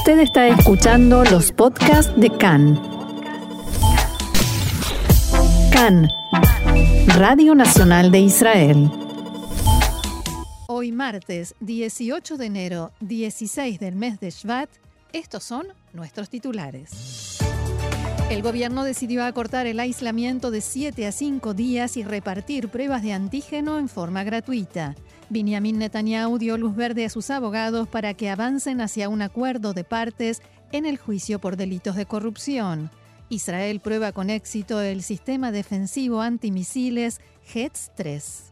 Usted está escuchando los podcasts de CAN. CAN, Radio Nacional de Israel. Hoy martes 18 de enero, 16 del mes de Shvat, estos son nuestros titulares. El gobierno decidió acortar el aislamiento de 7 a 5 días y repartir pruebas de antígeno en forma gratuita. Benjamin Netanyahu dio luz verde a sus abogados para que avancen hacia un acuerdo de partes en el juicio por delitos de corrupción. Israel prueba con éxito el sistema defensivo antimisiles HETS-3.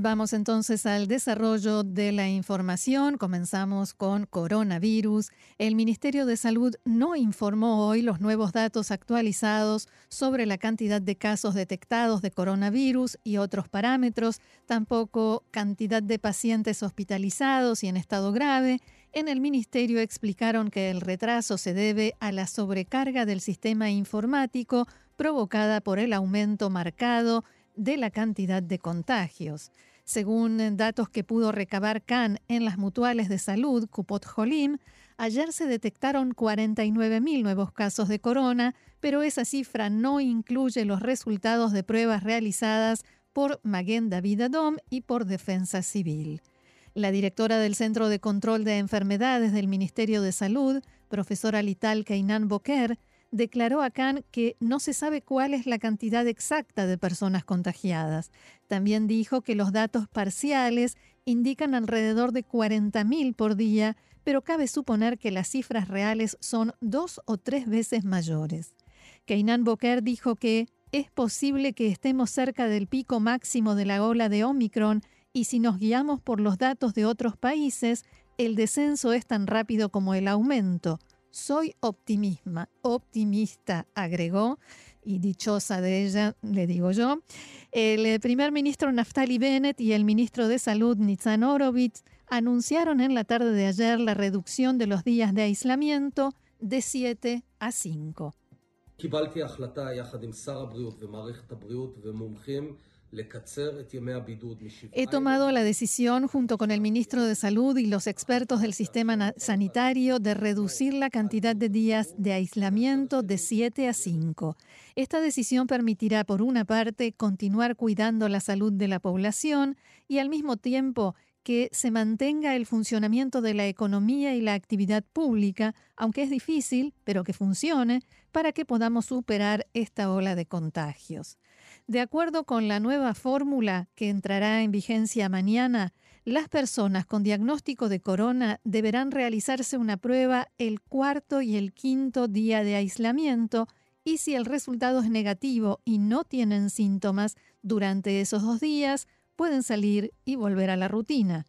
Vamos entonces al desarrollo de la información. Comenzamos con coronavirus. El Ministerio de Salud no informó hoy los nuevos datos actualizados sobre la cantidad de casos detectados de coronavirus y otros parámetros, tampoco cantidad de pacientes hospitalizados y en estado grave. En el Ministerio explicaron que el retraso se debe a la sobrecarga del sistema informático provocada por el aumento marcado de la cantidad de contagios. Según datos que pudo recabar Khan en las mutuales de salud Kupot Jolim, ayer se detectaron 49.000 nuevos casos de corona, pero esa cifra no incluye los resultados de pruebas realizadas por Maguen David Adom y por Defensa Civil. La directora del Centro de Control de Enfermedades del Ministerio de Salud, profesora Lital Keinan Boker, declaró a Khan que no se sabe cuál es la cantidad exacta de personas contagiadas. También dijo que los datos parciales indican alrededor de 40.000 por día, pero cabe suponer que las cifras reales son dos o tres veces mayores. Keinan Boker dijo que es posible que estemos cerca del pico máximo de la ola de Omicron y si nos guiamos por los datos de otros países, el descenso es tan rápido como el aumento. Soy optimista, optimista, agregó, y dichosa de ella, le digo yo. El eh, primer ministro Naftali Bennett y el ministro de Salud Nitzan Horowitz anunciaron en la tarde de ayer la reducción de los días de aislamiento de 7 a 5. He tomado la decisión, junto con el ministro de Salud y los expertos del sistema sanitario, de reducir la cantidad de días de aislamiento de 7 a 5. Esta decisión permitirá, por una parte, continuar cuidando la salud de la población y, al mismo tiempo, que se mantenga el funcionamiento de la economía y la actividad pública, aunque es difícil, pero que funcione, para que podamos superar esta ola de contagios. De acuerdo con la nueva fórmula que entrará en vigencia mañana, las personas con diagnóstico de corona deberán realizarse una prueba el cuarto y el quinto día de aislamiento y si el resultado es negativo y no tienen síntomas durante esos dos días, pueden salir y volver a la rutina.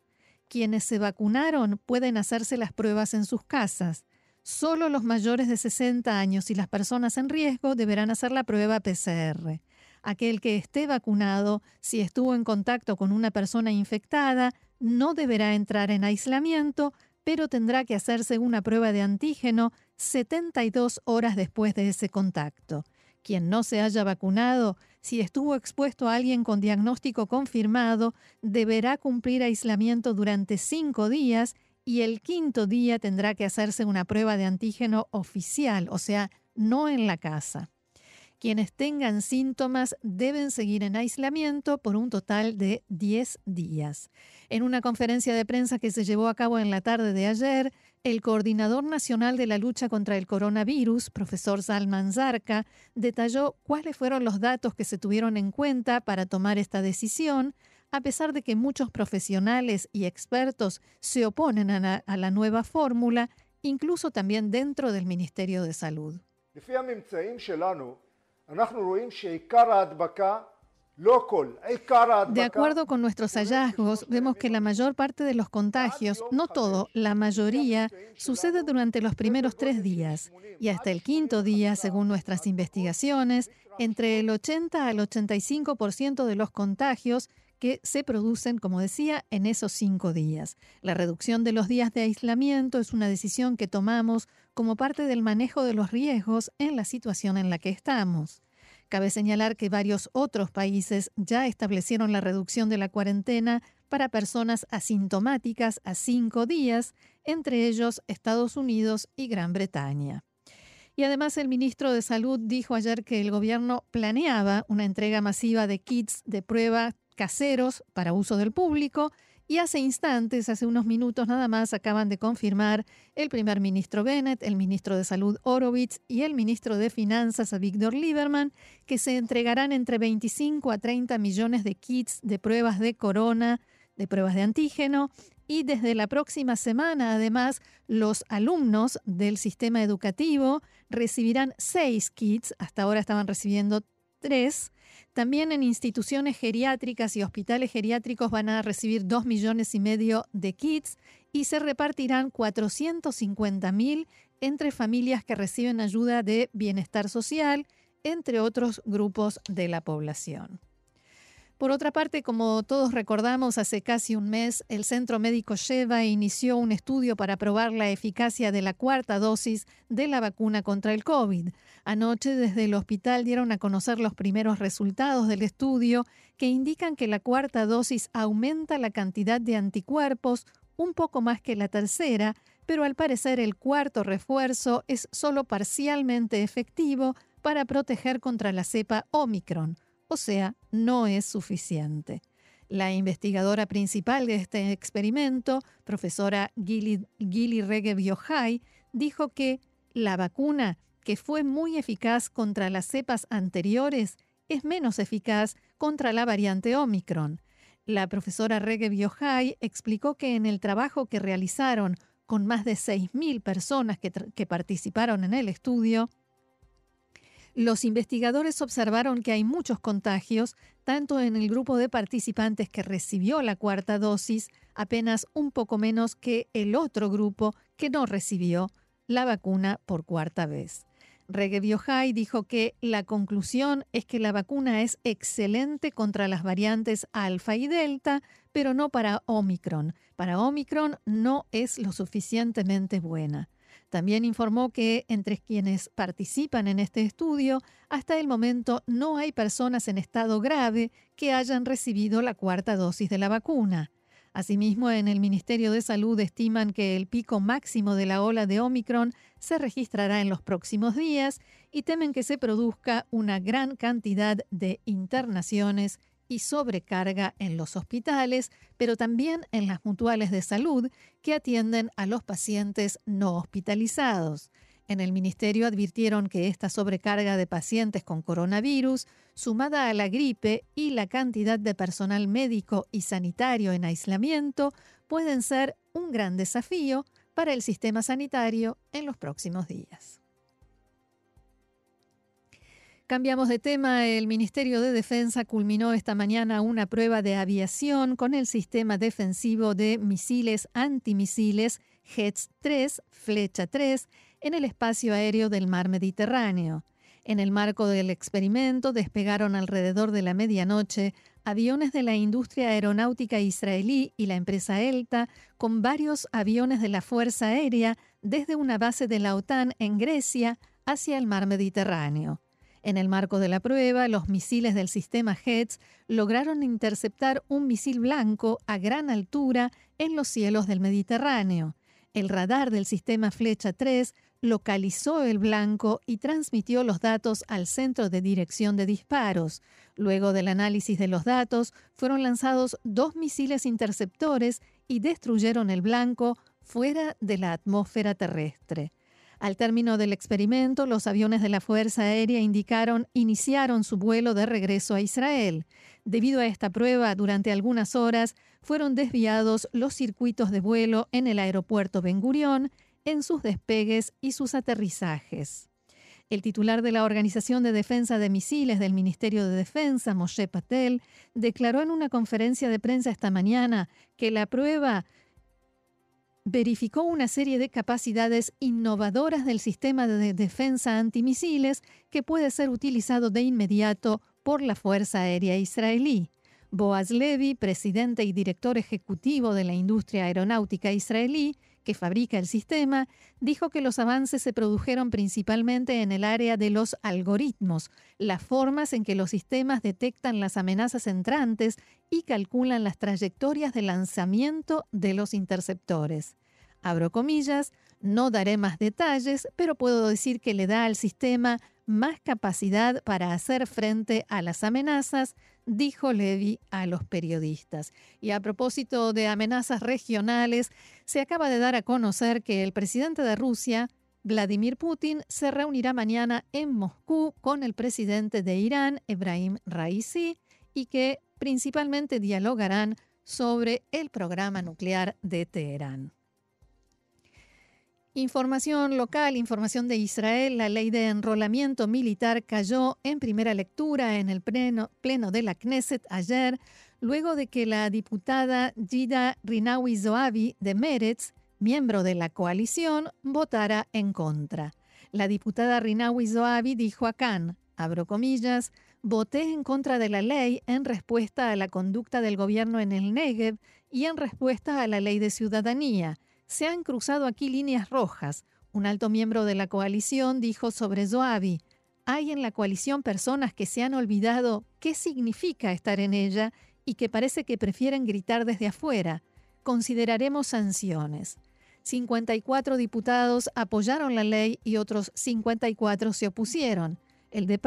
Quienes se vacunaron pueden hacerse las pruebas en sus casas. Solo los mayores de 60 años y las personas en riesgo deberán hacer la prueba PCR. Aquel que esté vacunado, si estuvo en contacto con una persona infectada, no deberá entrar en aislamiento, pero tendrá que hacerse una prueba de antígeno 72 horas después de ese contacto. Quien no se haya vacunado, si estuvo expuesto a alguien con diagnóstico confirmado, deberá cumplir aislamiento durante cinco días y el quinto día tendrá que hacerse una prueba de antígeno oficial, o sea, no en la casa. Quienes tengan síntomas deben seguir en aislamiento por un total de 10 días. En una conferencia de prensa que se llevó a cabo en la tarde de ayer, el coordinador nacional de la lucha contra el coronavirus, profesor Salman Zarca, detalló cuáles fueron los datos que se tuvieron en cuenta para tomar esta decisión, a pesar de que muchos profesionales y expertos se oponen a la, a la nueva fórmula, incluso también dentro del Ministerio de Salud. De acuerdo con nuestros hallazgos, vemos que la mayor parte de los contagios, no todo, la mayoría, sucede durante los primeros tres días y hasta el quinto día, según nuestras investigaciones, entre el 80 al 85% de los contagios que se producen, como decía, en esos cinco días. La reducción de los días de aislamiento es una decisión que tomamos como parte del manejo de los riesgos en la situación en la que estamos. Cabe señalar que varios otros países ya establecieron la reducción de la cuarentena para personas asintomáticas a cinco días, entre ellos Estados Unidos y Gran Bretaña. Y además el ministro de Salud dijo ayer que el gobierno planeaba una entrega masiva de kits de prueba caseros para uso del público y hace instantes, hace unos minutos nada más, acaban de confirmar el primer ministro Bennett, el ministro de Salud Horowitz y el ministro de Finanzas Víctor Lieberman que se entregarán entre 25 a 30 millones de kits de pruebas de corona, de pruebas de antígeno y desde la próxima semana, además, los alumnos del sistema educativo recibirán seis kits, hasta ahora estaban recibiendo También en instituciones geriátricas y hospitales geriátricos van a recibir dos millones y medio de kits y se repartirán 450 mil entre familias que reciben ayuda de bienestar social, entre otros grupos de la población. Por otra parte, como todos recordamos, hace casi un mes el Centro Médico Sheva inició un estudio para probar la eficacia de la cuarta dosis de la vacuna contra el COVID. Anoche desde el hospital dieron a conocer los primeros resultados del estudio que indican que la cuarta dosis aumenta la cantidad de anticuerpos un poco más que la tercera, pero al parecer el cuarto refuerzo es solo parcialmente efectivo para proteger contra la cepa Omicron o sea, no es suficiente. La investigadora principal de este experimento, profesora Gili, Gili Yochai, dijo que la vacuna, que fue muy eficaz contra las cepas anteriores, es menos eficaz contra la variante Omicron. La profesora Yochai explicó que en el trabajo que realizaron con más de 6.000 personas que participaron en el estudio, los investigadores observaron que hay muchos contagios, tanto en el grupo de participantes que recibió la cuarta dosis, apenas un poco menos que el otro grupo que no recibió la vacuna por cuarta vez. Biohai dijo que la conclusión es que la vacuna es excelente contra las variantes alfa y delta, pero no para Omicron. Para Omicron no es lo suficientemente buena. También informó que entre quienes participan en este estudio, hasta el momento no hay personas en estado grave que hayan recibido la cuarta dosis de la vacuna. Asimismo, en el Ministerio de Salud estiman que el pico máximo de la ola de Omicron se registrará en los próximos días y temen que se produzca una gran cantidad de internaciones y sobrecarga en los hospitales, pero también en las mutuales de salud que atienden a los pacientes no hospitalizados. En el ministerio advirtieron que esta sobrecarga de pacientes con coronavirus, sumada a la gripe y la cantidad de personal médico y sanitario en aislamiento, pueden ser un gran desafío para el sistema sanitario en los próximos días. Cambiamos de tema. El Ministerio de Defensa culminó esta mañana una prueba de aviación con el sistema defensivo de misiles antimisiles HETS 3, Flecha 3, en el espacio aéreo del mar Mediterráneo. En el marco del experimento despegaron alrededor de la medianoche aviones de la industria aeronáutica israelí y la empresa ELTA con varios aviones de la Fuerza Aérea desde una base de la OTAN en Grecia hacia el mar Mediterráneo. En el marco de la prueba, los misiles del sistema HETS lograron interceptar un misil blanco a gran altura en los cielos del Mediterráneo. El radar del sistema Flecha 3 localizó el blanco y transmitió los datos al centro de dirección de disparos. Luego del análisis de los datos, fueron lanzados dos misiles interceptores y destruyeron el blanco fuera de la atmósfera terrestre. Al término del experimento, los aviones de la Fuerza Aérea indicaron iniciaron su vuelo de regreso a Israel. Debido a esta prueba, durante algunas horas fueron desviados los circuitos de vuelo en el aeropuerto Ben Gurión en sus despegues y sus aterrizajes. El titular de la Organización de Defensa de Misiles del Ministerio de Defensa, Moshe Patel, declaró en una conferencia de prensa esta mañana que la prueba verificó una serie de capacidades innovadoras del sistema de defensa antimisiles que puede ser utilizado de inmediato por la Fuerza Aérea Israelí. Boaz Levy, presidente y director ejecutivo de la industria aeronáutica israelí, que fabrica el sistema, dijo que los avances se produjeron principalmente en el área de los algoritmos, las formas en que los sistemas detectan las amenazas entrantes y calculan las trayectorias de lanzamiento de los interceptores. Abro comillas, no daré más detalles, pero puedo decir que le da al sistema más capacidad para hacer frente a las amenazas, dijo Levy a los periodistas. Y a propósito de amenazas regionales, se acaba de dar a conocer que el presidente de Rusia, Vladimir Putin, se reunirá mañana en Moscú con el presidente de Irán, Ebrahim Raisi, y que principalmente dialogarán sobre el programa nuclear de Teherán. Información local, información de Israel, la ley de enrolamiento militar cayó en primera lectura en el pleno, de la Knesset ayer, luego de que la diputada Gida Rinawi Zoabi de Meretz, miembro de la coalición, votara en contra. La diputada Rinawi Zoabi dijo a Khan, abro comillas, voté en contra de la ley en respuesta a la conducta del gobierno en el Negev y en respuesta a la ley de ciudadanía se han cruzado aquí líneas rojas. Un alto miembro de la coalición dijo sobre Zoabi, hay en la coalición personas que se han olvidado qué significa estar en ella y que parece que prefieren gritar desde afuera. Consideraremos sanciones. 54 diputados apoyaron la ley y otros 54 se opusieron. El,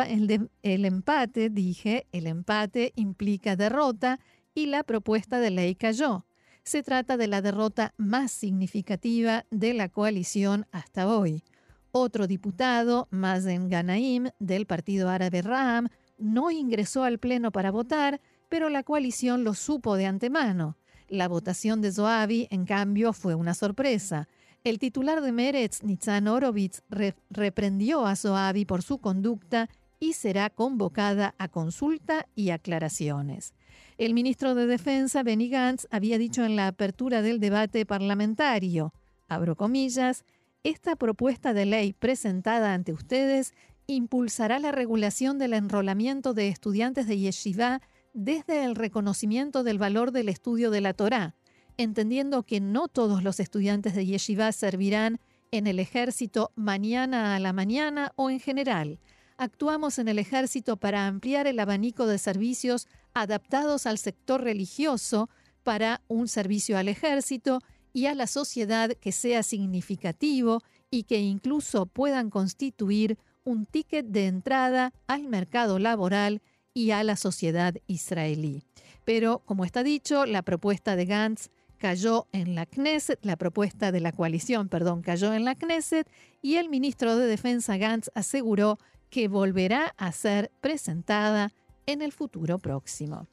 el, empate, dije, el empate implica derrota y la propuesta de ley cayó. Se trata de la derrota más significativa de la coalición hasta hoy. Otro diputado, Mazen Ganaim, del Partido Árabe Ram, no ingresó al Pleno para votar, pero la coalición lo supo de antemano. La votación de Zoabi, en cambio, fue una sorpresa. El titular de Meretz, Nitzan Orovitz, reprendió a Zoabi por su conducta y será convocada a consulta y aclaraciones. El ministro de Defensa, Benny Gantz, había dicho en la apertura del debate parlamentario, abro comillas, esta propuesta de ley presentada ante ustedes impulsará la regulación del enrolamiento de estudiantes de yeshiva desde el reconocimiento del valor del estudio de la Torá, entendiendo que no todos los estudiantes de yeshiva servirán en el ejército mañana a la mañana o en general, actuamos en el ejército para ampliar el abanico de servicios adaptados al sector religioso para un servicio al ejército y a la sociedad que sea significativo y que incluso puedan constituir un ticket de entrada al mercado laboral y a la sociedad israelí. Pero, como está dicho, la propuesta de Gantz cayó en la Knesset, la propuesta de la coalición, perdón, cayó en la Knesset y el ministro de Defensa Gantz aseguró que volverá a ser presentada en el futuro próximo.